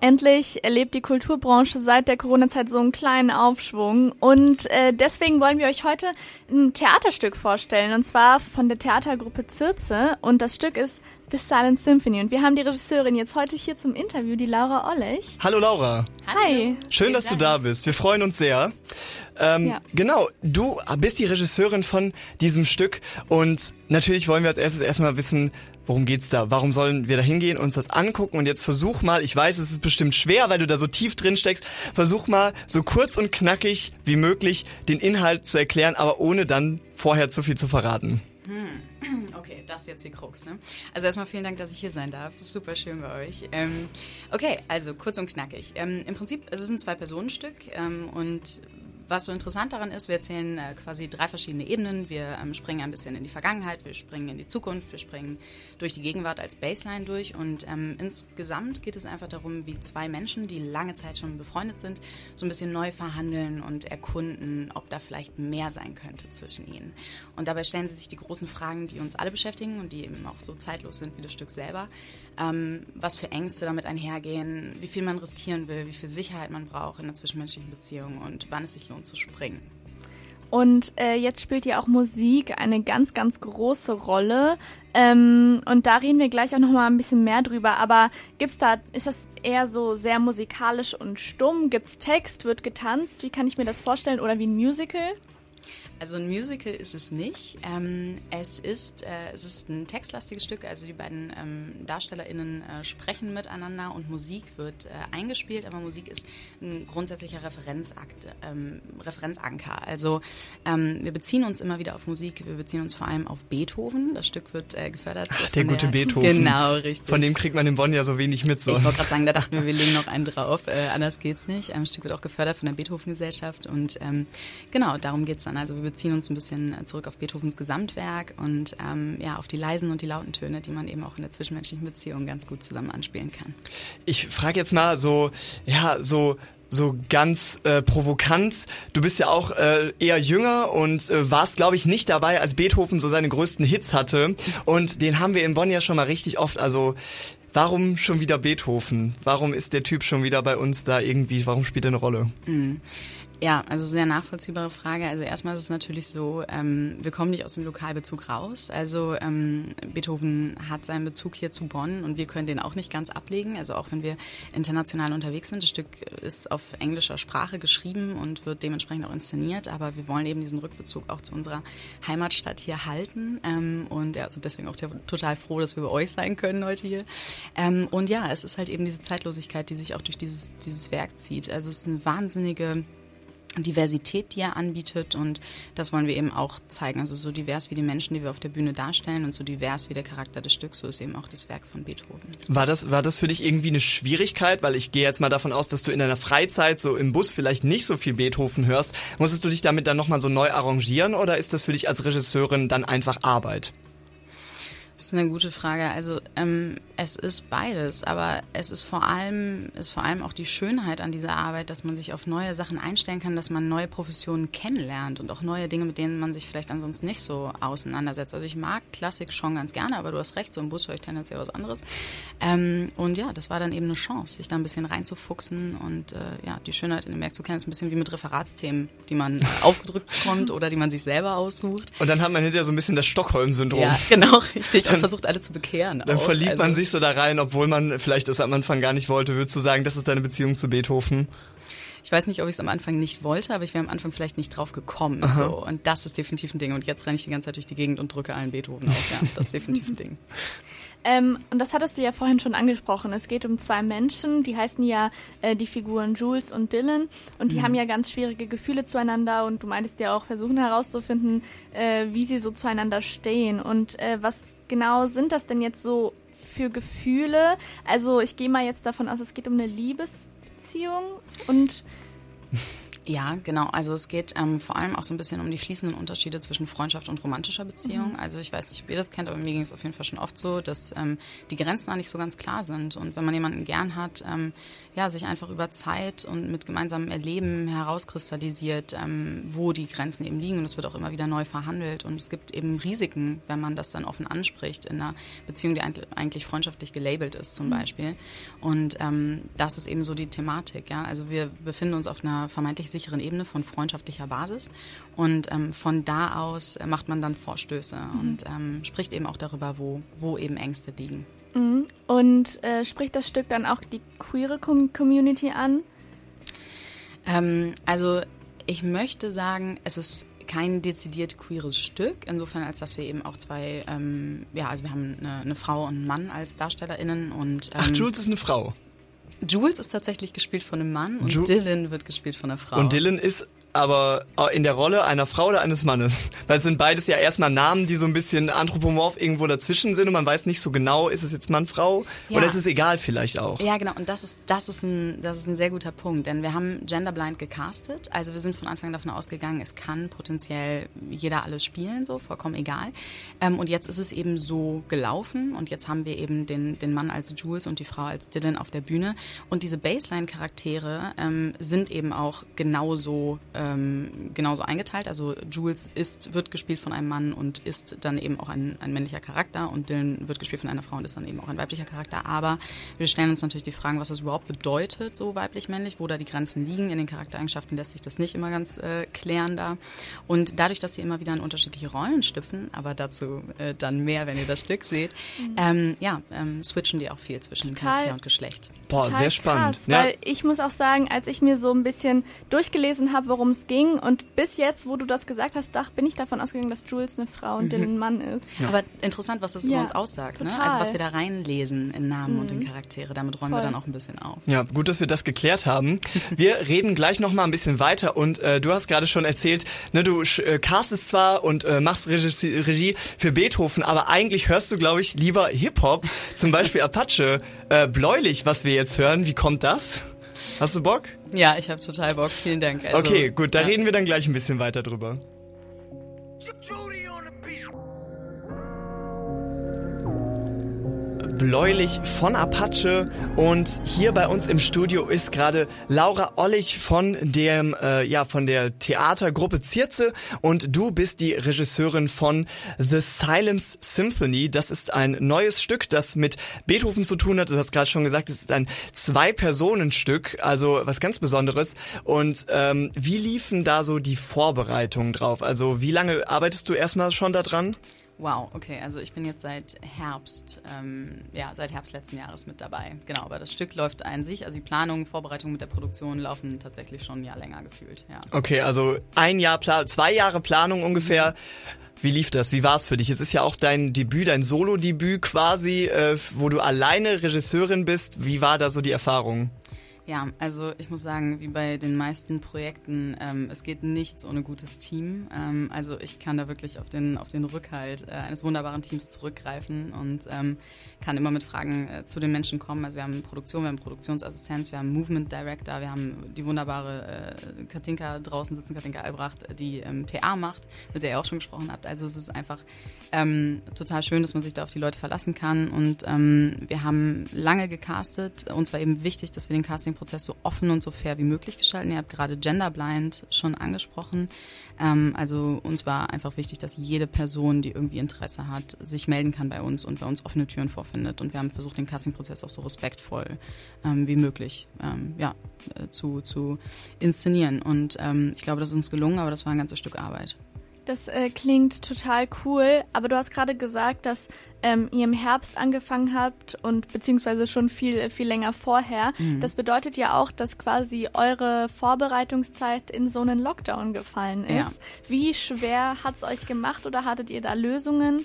Endlich erlebt die Kulturbranche seit der Corona-Zeit so einen kleinen Aufschwung. Und äh, deswegen wollen wir euch heute ein Theaterstück vorstellen. Und zwar von der Theatergruppe Zirze. Und das Stück ist The Silent Symphony. Und wir haben die Regisseurin jetzt heute hier zum Interview, die Laura Ollech. Hallo Laura. Hi. Schön, dass du da bist. Wir freuen uns sehr. Ähm, ja. Genau, du bist die Regisseurin von diesem Stück und natürlich wollen wir als erstes erstmal wissen, worum geht's da? Warum sollen wir da hingehen, uns das angucken und jetzt versuch mal, ich weiß, es ist bestimmt schwer, weil du da so tief drin steckst, versuch mal so kurz und knackig wie möglich den Inhalt zu erklären, aber ohne dann vorher zu viel zu verraten. Hm. Okay, das ist jetzt die Krux. Ne? Also erstmal vielen Dank, dass ich hier sein darf. Super schön bei euch. Ähm, okay, also kurz und knackig. Ähm, Im Prinzip, es ist ein Zwei-Personen-Stück ähm, und was so interessant daran ist, wir erzählen äh, quasi drei verschiedene Ebenen. Wir ähm, springen ein bisschen in die Vergangenheit, wir springen in die Zukunft, wir springen durch die Gegenwart als Baseline durch. Und ähm, insgesamt geht es einfach darum, wie zwei Menschen, die lange Zeit schon befreundet sind, so ein bisschen neu verhandeln und erkunden, ob da vielleicht mehr sein könnte zwischen ihnen. Und dabei stellen sie sich die großen Fragen, die uns alle beschäftigen und die eben auch so zeitlos sind wie das Stück selber. Ähm, was für Ängste damit einhergehen, wie viel man riskieren will, wie viel Sicherheit man braucht in einer zwischenmenschlichen Beziehung und wann es sich lohnt zu springen. Und äh, jetzt spielt ja auch Musik eine ganz, ganz große Rolle. Ähm, und da reden wir gleich auch noch mal ein bisschen mehr drüber. Aber gibt's da, ist das eher so sehr musikalisch und stumm? Gibt's Text? Wird getanzt? Wie kann ich mir das vorstellen? Oder wie ein Musical? Also ein Musical ist es nicht. Ähm, es, ist, äh, es ist ein textlastiges Stück, also die beiden ähm, DarstellerInnen äh, sprechen miteinander und Musik wird äh, eingespielt, aber Musik ist ein grundsätzlicher Referenzakt, ähm, Referenzanker. Also ähm, wir beziehen uns immer wieder auf Musik, wir beziehen uns vor allem auf Beethoven. Das Stück wird äh, gefördert. Ach, der gute der, Beethoven. Genau, richtig. Von dem kriegt man in Bonn ja so wenig mit. So. Ich wollte gerade sagen, da dachten wir, wir legen noch einen drauf. Äh, anders geht's nicht. Ähm, das Stück wird auch gefördert von der Beethoven-Gesellschaft und ähm, genau, darum geht's dann. Also wir beziehen uns ein bisschen zurück auf Beethovens Gesamtwerk und ähm, ja, auf die leisen und die lauten Töne, die man eben auch in der zwischenmenschlichen Beziehung ganz gut zusammen anspielen kann. Ich frage jetzt mal so, ja, so so ganz äh, provokant. Du bist ja auch äh, eher jünger und äh, warst, glaube ich, nicht dabei, als Beethoven so seine größten Hits hatte. Und den haben wir in Bonn ja schon mal richtig oft. Also warum schon wieder Beethoven? Warum ist der Typ schon wieder bei uns da irgendwie? Warum spielt er eine Rolle? Mhm. Ja, also sehr nachvollziehbare Frage. Also erstmal ist es natürlich so, ähm, wir kommen nicht aus dem Lokalbezug raus. Also ähm, Beethoven hat seinen Bezug hier zu Bonn und wir können den auch nicht ganz ablegen. Also auch wenn wir international unterwegs sind, das Stück ist auf englischer Sprache geschrieben und wird dementsprechend auch inszeniert, aber wir wollen eben diesen Rückbezug auch zu unserer Heimatstadt hier halten. Ähm, und ja, sind deswegen auch total froh, dass wir bei euch sein können heute hier. Ähm, und ja, es ist halt eben diese Zeitlosigkeit, die sich auch durch dieses, dieses Werk zieht. Also es ist eine wahnsinnige Diversität, die er anbietet und das wollen wir eben auch zeigen. Also so divers wie die Menschen, die wir auf der Bühne darstellen und so divers wie der Charakter des Stücks, so ist eben auch das Werk von Beethoven. war das, war das für dich irgendwie eine Schwierigkeit? Weil ich gehe jetzt mal davon aus, dass du in deiner Freizeit so im Bus vielleicht nicht so viel Beethoven hörst. Musstest du dich damit dann nochmal so neu arrangieren oder ist das für dich als Regisseurin dann einfach Arbeit? Das ist eine gute Frage. Also ähm, es ist beides, aber es ist vor allem ist vor allem auch die Schönheit an dieser Arbeit, dass man sich auf neue Sachen einstellen kann, dass man neue Professionen kennenlernt und auch neue Dinge, mit denen man sich vielleicht ansonsten nicht so auseinandersetzt. Also ich mag Klassik schon ganz gerne, aber du hast recht, so im Bus höre ich tendenziell was anderes. Ähm, und ja, das war dann eben eine Chance, sich da ein bisschen reinzufuchsen und äh, ja, die Schönheit in dem Werk zu kennen, ist ein bisschen wie mit Referatsthemen, die man aufgedrückt bekommt oder die man sich selber aussucht. Und dann hat man hinterher so ein bisschen das Stockholm-Syndrom. Ja, genau, richtig und versucht alle zu bekehren. Dann auch. verliebt also, man sich so da rein, obwohl man vielleicht das am Anfang gar nicht wollte. Würdest du sagen, das ist deine Beziehung zu Beethoven? Ich weiß nicht, ob ich es am Anfang nicht wollte, aber ich wäre am Anfang vielleicht nicht drauf gekommen. So. Und das ist definitiv ein Ding. Und jetzt renne ich die ganze Zeit durch die Gegend und drücke allen Beethoven auf. Ja, das ist definitiv ein Ding. Ähm, und das hattest du ja vorhin schon angesprochen. Es geht um zwei Menschen, die heißen ja äh, die Figuren Jules und Dylan und die mhm. haben ja ganz schwierige Gefühle zueinander und du meintest ja auch versuchen herauszufinden, äh, wie sie so zueinander stehen. Und äh, was genau sind das denn jetzt so für Gefühle? Also ich gehe mal jetzt davon aus, es geht um eine Liebesbeziehung und Ja, genau. Also es geht ähm, vor allem auch so ein bisschen um die fließenden Unterschiede zwischen Freundschaft und romantischer Beziehung. Mhm. Also ich weiß nicht, ob ihr das kennt, aber mir ging es auf jeden Fall schon oft so, dass ähm, die Grenzen da nicht so ganz klar sind. Und wenn man jemanden gern hat, ähm, ja, sich einfach über Zeit und mit gemeinsamem Erleben herauskristallisiert, ähm, wo die Grenzen eben liegen. Und es wird auch immer wieder neu verhandelt. Und es gibt eben Risiken, wenn man das dann offen anspricht in einer Beziehung, die eigentlich freundschaftlich gelabelt ist zum mhm. Beispiel. Und ähm, das ist eben so die Thematik. Ja? Also wir befinden uns auf einer vermeintlich sicheren Ebene von freundschaftlicher Basis. Und ähm, von da aus macht man dann Vorstöße mhm. und ähm, spricht eben auch darüber, wo, wo eben Ängste liegen. Mhm. Und äh, spricht das Stück dann auch die queere Community an? Ähm, also ich möchte sagen, es ist kein dezidiert queeres Stück, insofern als dass wir eben auch zwei, ähm, ja, also wir haben eine, eine, Frau und einen Mann als DarstellerInnen und. Ähm, Ach, Jules ist eine Frau. Jules ist tatsächlich gespielt von einem Mann und Ju Dylan wird gespielt von einer Frau. Und Dylan ist aber äh, in der Rolle einer Frau oder eines Mannes. Weil es sind beides ja erstmal Namen, die so ein bisschen anthropomorph irgendwo dazwischen sind und man weiß nicht so genau, ist es jetzt Mann, Frau ja. oder ist es egal vielleicht auch. Ja, genau. Und das ist, das ist ein, das ist ein sehr guter Punkt, denn wir haben genderblind gecastet. Also wir sind von Anfang davon ausgegangen, es kann potenziell jeder alles spielen, so vollkommen egal. Ähm, und jetzt ist es eben so gelaufen und jetzt haben wir eben den, den Mann als Jules und die Frau als Dylan auf der Bühne. Und diese Baseline-Charaktere ähm, sind eben auch genauso ähm, genauso eingeteilt. Also Jules ist, wird gespielt von einem Mann und ist dann eben auch ein, ein männlicher Charakter und Dylan wird gespielt von einer Frau und ist dann eben auch ein weiblicher Charakter. Aber wir stellen uns natürlich die Fragen, was das überhaupt bedeutet, so weiblich-männlich, wo da die Grenzen liegen. In den Charaktereigenschaften lässt sich das nicht immer ganz äh, klären da. Und dadurch, dass sie immer wieder in unterschiedliche Rollen stüpfen, aber dazu äh, dann mehr, wenn ihr das Stück seht, mhm. ähm, ja, ähm, switchen die auch viel zwischen Total. Charakter und Geschlecht. Boah, Total sehr spannend. Krass, ja. Weil ich muss auch sagen, als ich mir so ein bisschen durchgelesen habe, worum es ging und bis jetzt, wo du das gesagt hast, dach, bin ich davon ausgegangen, dass Jules eine Frau und mhm. Dylan ein Mann ist. Ja. Aber interessant, was das ja, über uns aussagt. Ne? Also was wir da reinlesen in Namen mhm. und in mhm. Charaktere. Damit räumen Voll. wir dann auch ein bisschen auf. Ja, gut, dass wir das geklärt haben. Wir reden gleich noch mal ein bisschen weiter und äh, du hast gerade schon erzählt, ne, du äh, castest zwar und äh, machst Regie, Regie für Beethoven, aber eigentlich hörst du, glaube ich, lieber Hip-Hop, zum Beispiel Apache. Äh, bläulich, was wir jetzt hören, wie kommt das? Hast du Bock? Ja, ich habe total Bock. Vielen Dank. Also, okay, gut, da ja. reden wir dann gleich ein bisschen weiter drüber. Bläulich von Apache und hier bei uns im Studio ist gerade Laura Ollich von dem äh, ja von der Theatergruppe Zierze und du bist die Regisseurin von The Silence Symphony. Das ist ein neues Stück, das mit Beethoven zu tun hat. Du hast gerade schon gesagt, es ist ein Zwei-Personen-Stück, also was ganz Besonderes. Und ähm, wie liefen da so die Vorbereitungen drauf? Also wie lange arbeitest du erstmal schon daran? Wow, okay, also ich bin jetzt seit Herbst, ähm, ja, seit Herbst letzten Jahres mit dabei. Genau, aber das Stück läuft ein sich, also die Planung, Vorbereitung mit der Produktion laufen tatsächlich schon ein Jahr länger gefühlt, ja. Okay, also ein Jahr, Plan zwei Jahre Planung ungefähr. Wie lief das? Wie war es für dich? Es ist ja auch dein Debüt, dein Solo-Debüt quasi, äh, wo du alleine Regisseurin bist. Wie war da so die Erfahrung? Ja, also ich muss sagen, wie bei den meisten Projekten, ähm, es geht nichts ohne gutes Team. Ähm, also ich kann da wirklich auf den, auf den Rückhalt äh, eines wunderbaren Teams zurückgreifen und ähm, kann immer mit Fragen äh, zu den Menschen kommen. Also wir haben Produktion, wir haben Produktionsassistenz, wir haben Movement Director, wir haben die wunderbare äh, Katinka draußen sitzen, Katinka Albrecht, die ähm, PA macht, mit der ihr auch schon gesprochen habt. Also es ist einfach ähm, total schön, dass man sich da auf die Leute verlassen kann und ähm, wir haben lange gecastet. Uns war eben wichtig, dass wir den Casting Prozess so offen und so fair wie möglich gestalten. Ihr habt gerade Genderblind schon angesprochen. Ähm, also uns war einfach wichtig, dass jede Person, die irgendwie Interesse hat, sich melden kann bei uns und bei uns offene Türen vorfindet. Und wir haben versucht, den Casting-Prozess auch so respektvoll ähm, wie möglich ähm, ja, äh, zu, zu inszenieren. Und ähm, ich glaube, das ist uns gelungen, aber das war ein ganzes Stück Arbeit. Das äh, klingt total cool, aber du hast gerade gesagt, dass ähm, ihr im Herbst angefangen habt und beziehungsweise schon viel, viel länger vorher. Mhm. Das bedeutet ja auch, dass quasi eure Vorbereitungszeit in so einen Lockdown gefallen ist. Ja. Wie schwer hat es euch gemacht oder hattet ihr da Lösungen?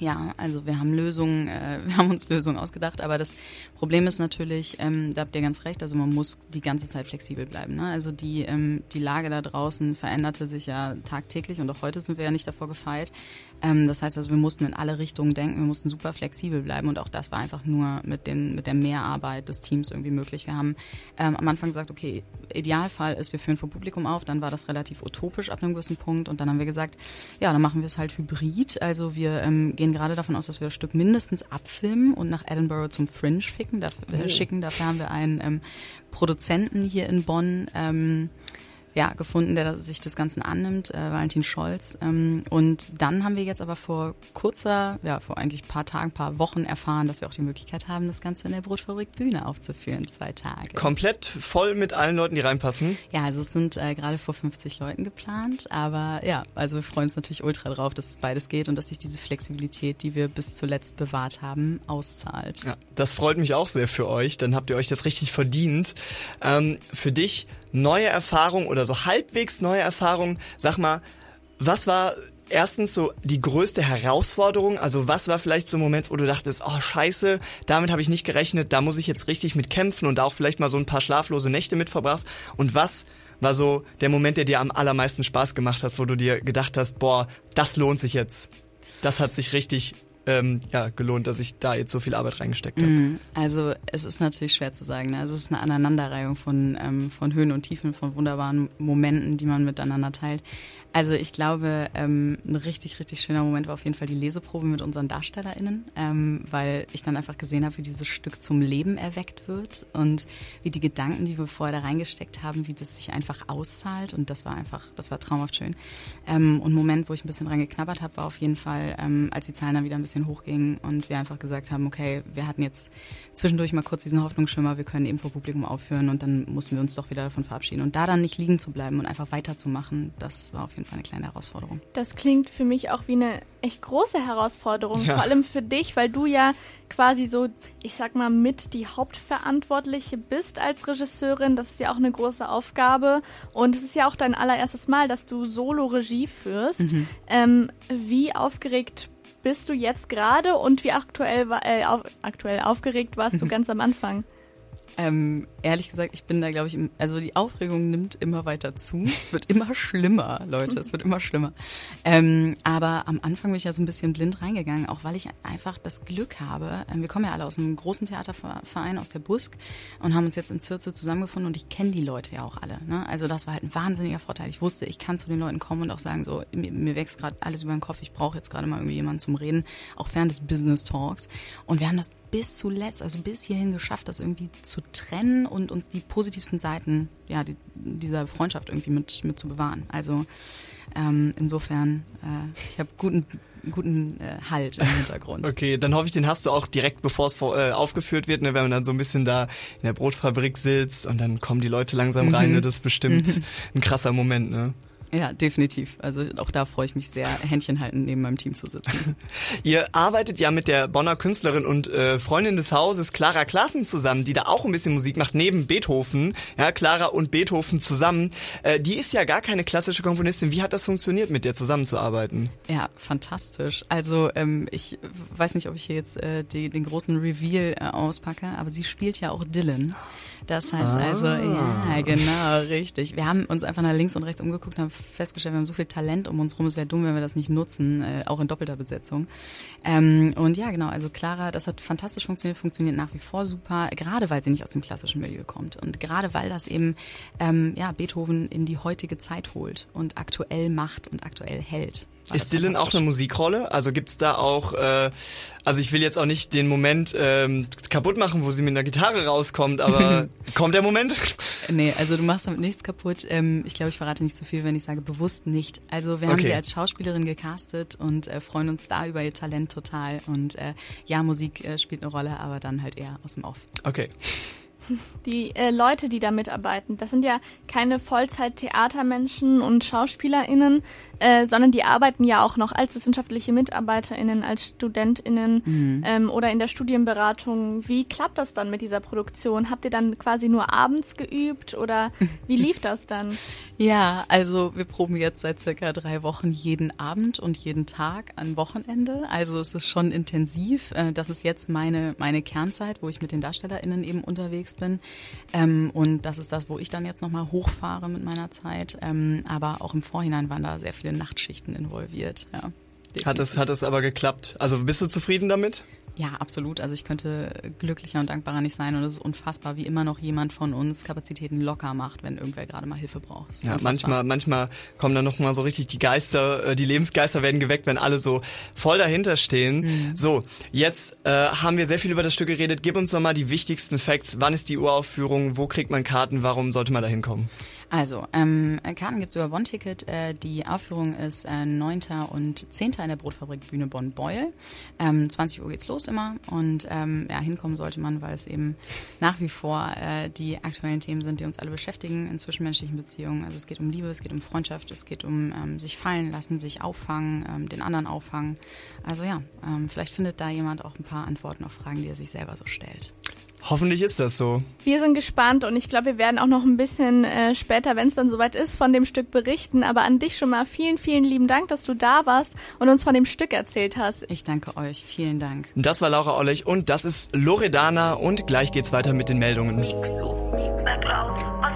Ja, also wir haben Lösungen, äh, wir haben uns Lösungen ausgedacht, aber das Problem ist natürlich, ähm, da habt ihr ganz recht, also man muss die ganze Zeit flexibel bleiben. Ne? Also die, ähm, die Lage da draußen veränderte sich ja tagtäglich und auch heute sind wir ja nicht davor gefeit. Ähm, das heißt also, wir mussten in alle Richtungen denken, wir mussten super flexibel bleiben und auch das war einfach nur mit, den, mit der Mehrarbeit des Teams irgendwie möglich. Wir haben ähm, am Anfang gesagt, okay, Idealfall ist, wir führen vor Publikum auf, dann war das relativ utopisch ab einem gewissen Punkt und dann haben wir gesagt, ja, dann machen wir es halt hybrid, also wir ähm, gehen gerade davon aus, dass wir das Stück mindestens abfilmen und nach Edinburgh zum Fringe schicken. Dafür, äh, oh. schicken. Dafür haben wir einen ähm, Produzenten hier in Bonn. Ähm, ja, gefunden, der sich des Ganzen annimmt, äh, Valentin Scholz. Ähm, und dann haben wir jetzt aber vor kurzer, ja, vor eigentlich paar Tagen, paar Wochen erfahren, dass wir auch die Möglichkeit haben, das Ganze in der Brotfabrik Bühne aufzuführen, zwei Tage. Komplett voll mit allen Leuten, die reinpassen? Ja, also es sind äh, gerade vor 50 Leuten geplant, aber ja, also wir freuen uns natürlich ultra drauf, dass es beides geht und dass sich diese Flexibilität, die wir bis zuletzt bewahrt haben, auszahlt. Ja, das freut mich auch sehr für euch, dann habt ihr euch das richtig verdient. Ähm, für dich neue Erfahrungen oder so halbwegs neue Erfahrungen. Sag mal, was war erstens so die größte Herausforderung? Also was war vielleicht so ein Moment, wo du dachtest, oh scheiße, damit habe ich nicht gerechnet, da muss ich jetzt richtig mit kämpfen und auch vielleicht mal so ein paar schlaflose Nächte mit verbrachst? Und was war so der Moment, der dir am allermeisten Spaß gemacht hat, wo du dir gedacht hast, boah, das lohnt sich jetzt. Das hat sich richtig ähm, ja, gelohnt, dass ich da jetzt so viel Arbeit reingesteckt habe? Mm, also es ist natürlich schwer zu sagen. Ne? Also es ist eine Aneinanderreihung von, ähm, von Höhen und Tiefen, von wunderbaren Momenten, die man miteinander teilt. Also ich glaube, ähm, ein richtig, richtig schöner Moment war auf jeden Fall die Leseprobe mit unseren DarstellerInnen, ähm, weil ich dann einfach gesehen habe, wie dieses Stück zum Leben erweckt wird und wie die Gedanken, die wir vorher da reingesteckt haben, wie das sich einfach auszahlt und das war einfach, das war traumhaft schön. Ähm, und ein Moment, wo ich ein bisschen dran geknabbert habe, war auf jeden Fall, ähm, als die Zahlen dann wieder ein bisschen hochgingen und wir einfach gesagt haben, okay, wir hatten jetzt zwischendurch mal kurz diesen Hoffnungsschimmer, wir können eben vor Publikum aufhören und dann mussten wir uns doch wieder davon verabschieden und da dann nicht liegen zu bleiben und einfach weiterzumachen, das war auf jeden jeden Fall eine kleine Herausforderung. Das klingt für mich auch wie eine echt große Herausforderung, ja. vor allem für dich, weil du ja quasi so, ich sag mal, mit die Hauptverantwortliche bist als Regisseurin. Das ist ja auch eine große Aufgabe und es ist ja auch dein allererstes Mal, dass du Solo-Regie führst. Mhm. Ähm, wie aufgeregt bist du jetzt gerade und wie aktuell, äh, auf, aktuell aufgeregt warst du ganz am Anfang? Ähm, ehrlich gesagt, ich bin da, glaube ich, also die Aufregung nimmt immer weiter zu. Es wird immer schlimmer, Leute, es wird immer schlimmer. Ähm, aber am Anfang bin ich ja so ein bisschen blind reingegangen, auch weil ich einfach das Glück habe. Ähm, wir kommen ja alle aus einem großen Theaterverein, aus der Busk und haben uns jetzt in Zürze zusammengefunden und ich kenne die Leute ja auch alle. Ne? Also das war halt ein wahnsinniger Vorteil. Ich wusste, ich kann zu den Leuten kommen und auch sagen, so, mir, mir wächst gerade alles über den Kopf, ich brauche jetzt gerade mal irgendwie jemanden zum Reden, auch während des Business Talks. Und wir haben das bis zuletzt, also bis hierhin geschafft, das irgendwie zu trennen und uns die positivsten Seiten ja, die, dieser Freundschaft irgendwie mit, mit zu bewahren. Also ähm, insofern, äh, ich habe guten guten äh, Halt im Hintergrund. okay, dann hoffe ich, den hast du auch direkt, bevor es äh, aufgeführt wird, ne, wenn man dann so ein bisschen da in der Brotfabrik sitzt und dann kommen die Leute langsam mhm. rein. Ne, das ist bestimmt mhm. ein krasser Moment. Ne? Ja, definitiv. Also auch da freue ich mich sehr, Händchen halten neben meinem Team zu sitzen. Ihr arbeitet ja mit der Bonner Künstlerin und äh, Freundin des Hauses Clara Klassen zusammen, die da auch ein bisschen Musik macht, neben Beethoven. Ja, Clara und Beethoven zusammen. Äh, die ist ja gar keine klassische Komponistin. Wie hat das funktioniert, mit der zusammenzuarbeiten? Ja, fantastisch. Also ähm, ich weiß nicht, ob ich hier jetzt äh, die, den großen Reveal äh, auspacke, aber sie spielt ja auch Dylan. Das heißt also, ah. also, ja, genau, richtig. Wir haben uns einfach nach links und rechts umgeguckt und haben festgestellt, wir haben so viel Talent um uns rum, es wäre dumm, wenn wir das nicht nutzen, äh, auch in doppelter Besetzung. Ähm, und ja, genau, also Clara, das hat fantastisch funktioniert, funktioniert nach wie vor super, gerade weil sie nicht aus dem klassischen Milieu kommt und gerade weil das eben ähm, ja, Beethoven in die heutige Zeit holt und aktuell macht und aktuell hält. Ist Dylan auch eine Musikrolle? Also gibt's da auch, äh, also ich will jetzt auch nicht den Moment ähm, kaputt machen, wo sie mit einer Gitarre rauskommt, aber kommt der Moment? Nee, also du machst damit nichts kaputt. Ähm, ich glaube, ich verrate nicht zu viel, wenn ich sage bewusst nicht. Also wir haben okay. sie als Schauspielerin gecastet und äh, freuen uns da über ihr Talent total. Und äh, ja, Musik äh, spielt eine Rolle, aber dann halt eher aus dem Off. Okay. Die äh, Leute, die da mitarbeiten, das sind ja keine Vollzeit-Theatermenschen und SchauspielerInnen, äh, sondern die arbeiten ja auch noch als wissenschaftliche MitarbeiterInnen, als StudentInnen mhm. ähm, oder in der Studienberatung. Wie klappt das dann mit dieser Produktion? Habt ihr dann quasi nur abends geübt oder wie lief das dann? Ja, also wir proben jetzt seit circa drei Wochen jeden Abend und jeden Tag an Wochenende. Also es ist schon intensiv. Äh, das ist jetzt meine, meine Kernzeit, wo ich mit den DarstellerInnen eben unterwegs bin. Ähm, und das ist das, wo ich dann jetzt nochmal hochfahre mit meiner Zeit. Ähm, aber auch im Vorhinein waren da sehr viele Nachtschichten involviert. Ja, hat es, hat es aber geklappt? Also bist du zufrieden damit? Ja, absolut. Also ich könnte glücklicher und dankbarer nicht sein und es ist unfassbar, wie immer noch jemand von uns Kapazitäten locker macht, wenn irgendwer gerade mal Hilfe braucht. Ja, unfassbar. manchmal, manchmal kommen dann noch mal so richtig die Geister, äh, die Lebensgeister werden geweckt, wenn alle so voll dahinter stehen. Mhm. So, jetzt äh, haben wir sehr viel über das Stück geredet. Gib uns noch mal die wichtigsten Facts. Wann ist die Uraufführung? Wo kriegt man Karten? Warum sollte man da hinkommen? Also, ähm, Karten gibt's über One-Ticket. Äh, die Aufführung ist äh, 9. und 10. in der Brotfabrik Bühne Bonn-Beuel. Ähm, 20 Uhr geht's los immer und ähm, ja, hinkommen sollte man, weil es eben nach wie vor äh, die aktuellen Themen sind, die uns alle beschäftigen in zwischenmenschlichen Beziehungen. Also es geht um Liebe, es geht um Freundschaft, es geht um ähm, sich fallen lassen, sich auffangen, ähm, den anderen auffangen. Also ja, ähm, vielleicht findet da jemand auch ein paar Antworten auf Fragen, die er sich selber so stellt. Hoffentlich ist das so. Wir sind gespannt und ich glaube, wir werden auch noch ein bisschen äh, später, wenn es dann soweit ist, von dem Stück berichten. Aber an dich schon mal vielen, vielen lieben Dank, dass du da warst und uns von dem Stück erzählt hast. Ich danke euch. Vielen Dank. Das war Laura Ollich und das ist Loredana und gleich geht's weiter mit den Meldungen. Mixo.